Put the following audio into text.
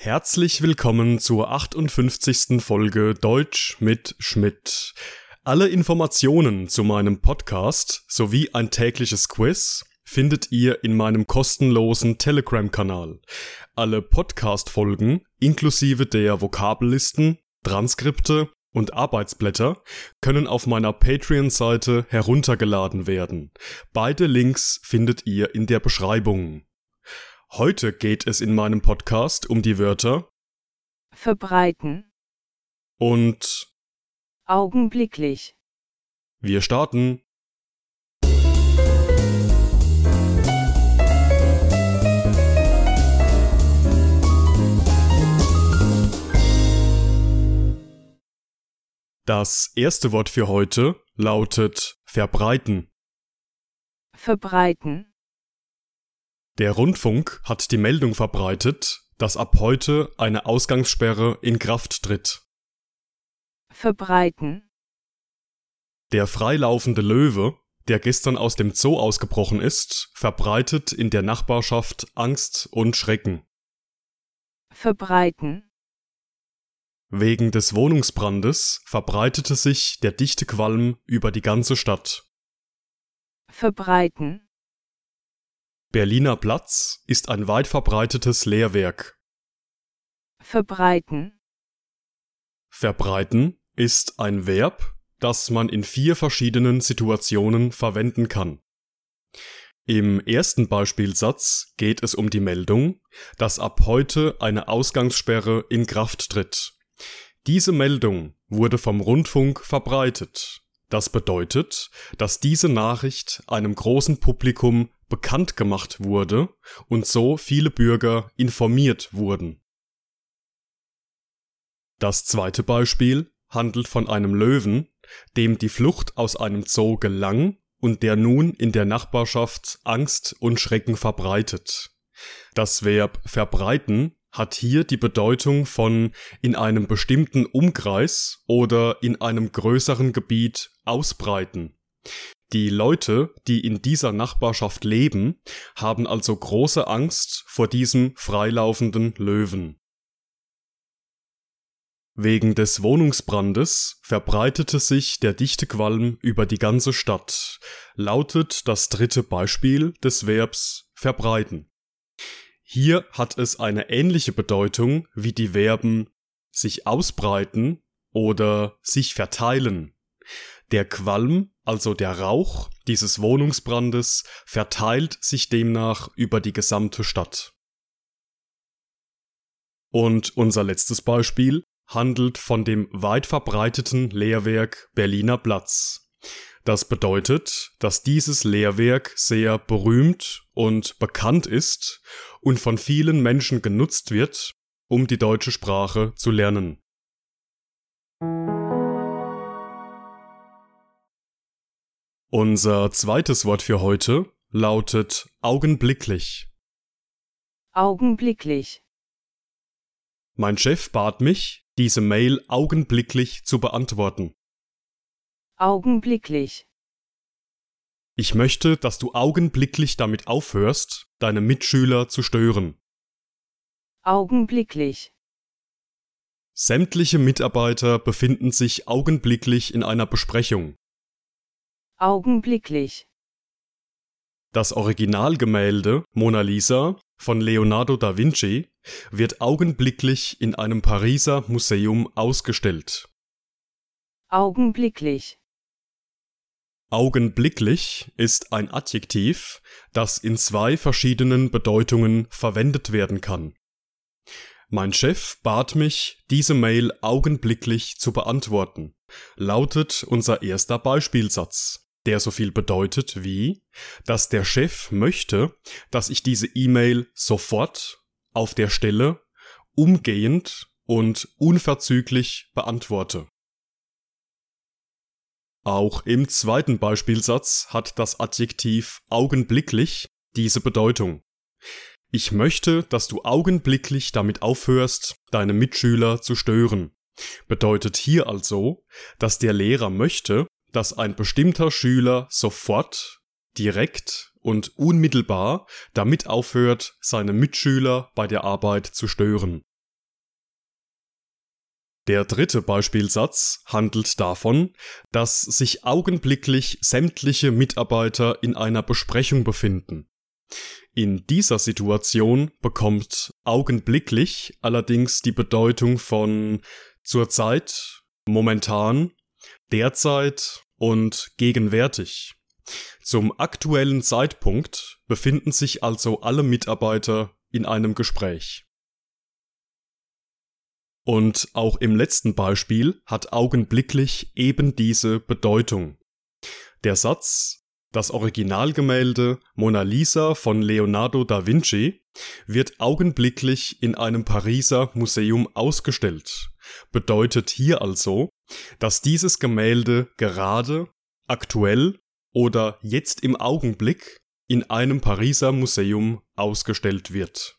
Herzlich willkommen zur 58. Folge Deutsch mit Schmidt. Alle Informationen zu meinem Podcast sowie ein tägliches Quiz findet ihr in meinem kostenlosen Telegram-Kanal. Alle Podcast-Folgen inklusive der Vokabellisten, Transkripte und Arbeitsblätter können auf meiner Patreon-Seite heruntergeladen werden. Beide Links findet ihr in der Beschreibung. Heute geht es in meinem Podcast um die Wörter verbreiten, und augenblicklich, wir starten. Das erste Wort für heute lautet verbreiten. verbreiten, Der Rundfunk hat die Meldung verbreitet, dass ab heute eine Ausgangssperre in Kraft tritt. verbreiten, Der freilaufende Löwe, der gestern aus dem Zoo ausgebrochen ist, verbreitet in der Nachbarschaft Angst und Schrecken. verbreiten, Wegen des Wohnungsbrandes verbreitete sich der dichte Qualm über die ganze Stadt. verbreiten, Berliner Platz ist ein weit verbreitetes Lehrwerk. verbreiten, Verbreiten ist ein Verb, das man in vier verschiedenen Situationen verwenden kann. Im ersten Beispielsatz geht es um die Meldung, dass ab heute eine Ausgangssperre in Kraft tritt. Diese Meldung wurde vom Rundfunk verbreitet. Das bedeutet, dass diese Nachricht einem großen Publikum bekannt gemacht wurde und so viele Bürger informiert wurden. Das zweite Beispiel handelt von einem Löwen, dem die Flucht aus einem Zoo gelang und der nun in der Nachbarschaft Angst und Schrecken verbreitet. Das Verb verbreiten hat hier die Bedeutung von in einem bestimmten Umkreis oder in einem größeren Gebiet ausbreiten. Die Leute, die in dieser Nachbarschaft leben, haben also große Angst vor diesem freilaufenden Löwen. Wegen des Wohnungsbrandes verbreitete sich der dichte Qualm über die ganze Stadt, lautet das dritte Beispiel des Verbs verbreiten. Hier hat es eine ähnliche Bedeutung wie die Verben sich ausbreiten oder sich verteilen. Der Qualm, also der Rauch dieses Wohnungsbrandes, verteilt sich demnach über die gesamte Stadt. Und unser letztes Beispiel handelt von dem weit verbreiteten Lehrwerk Berliner Platz. Das bedeutet, dass dieses Lehrwerk sehr berühmt und bekannt ist und von vielen Menschen genutzt wird, um die deutsche Sprache zu lernen. Unser zweites Wort für heute lautet augenblicklich. augenblicklich, Mein Chef bat mich, diese Mail augenblicklich zu beantworten. Augenblicklich, Ich möchte, dass du augenblicklich damit aufhörst, deine Mitschüler zu stören. augenblicklich, Sämtliche Mitarbeiter befinden sich augenblicklich in einer Besprechung. augenblicklich, Das Originalgemälde Mona Lisa von Leonardo da Vinci wird augenblicklich in einem Pariser Museum ausgestellt. augenblicklich, Augenblicklich ist ein Adjektiv, das in zwei verschiedenen Bedeutungen verwendet werden kann. Mein Chef bat mich, diese Mail augenblicklich zu beantworten, lautet unser erster Beispielsatz, der so viel bedeutet wie, dass der Chef möchte, dass ich diese E-Mail sofort, auf der Stelle, umgehend und unverzüglich beantworte. Auch im zweiten Beispielsatz hat das Adjektiv augenblicklich diese Bedeutung. Ich möchte, dass du augenblicklich damit aufhörst, deine Mitschüler zu stören. Bedeutet hier also, dass der Lehrer möchte, dass ein bestimmter Schüler sofort, direkt und unmittelbar damit aufhört, seine Mitschüler bei der Arbeit zu stören. Der dritte Beispielsatz handelt davon, dass sich augenblicklich sämtliche Mitarbeiter in einer Besprechung befinden. In dieser Situation bekommt augenblicklich allerdings die Bedeutung von zurzeit, momentan, derzeit und gegenwärtig. Zum aktuellen Zeitpunkt befinden sich also alle Mitarbeiter in einem Gespräch. Und auch im letzten Beispiel hat augenblicklich eben diese Bedeutung. Der Satz Das Originalgemälde Mona Lisa von Leonardo da Vinci wird augenblicklich in einem Pariser Museum ausgestellt, bedeutet hier also, dass dieses Gemälde gerade, aktuell oder jetzt im Augenblick in einem Pariser Museum ausgestellt wird.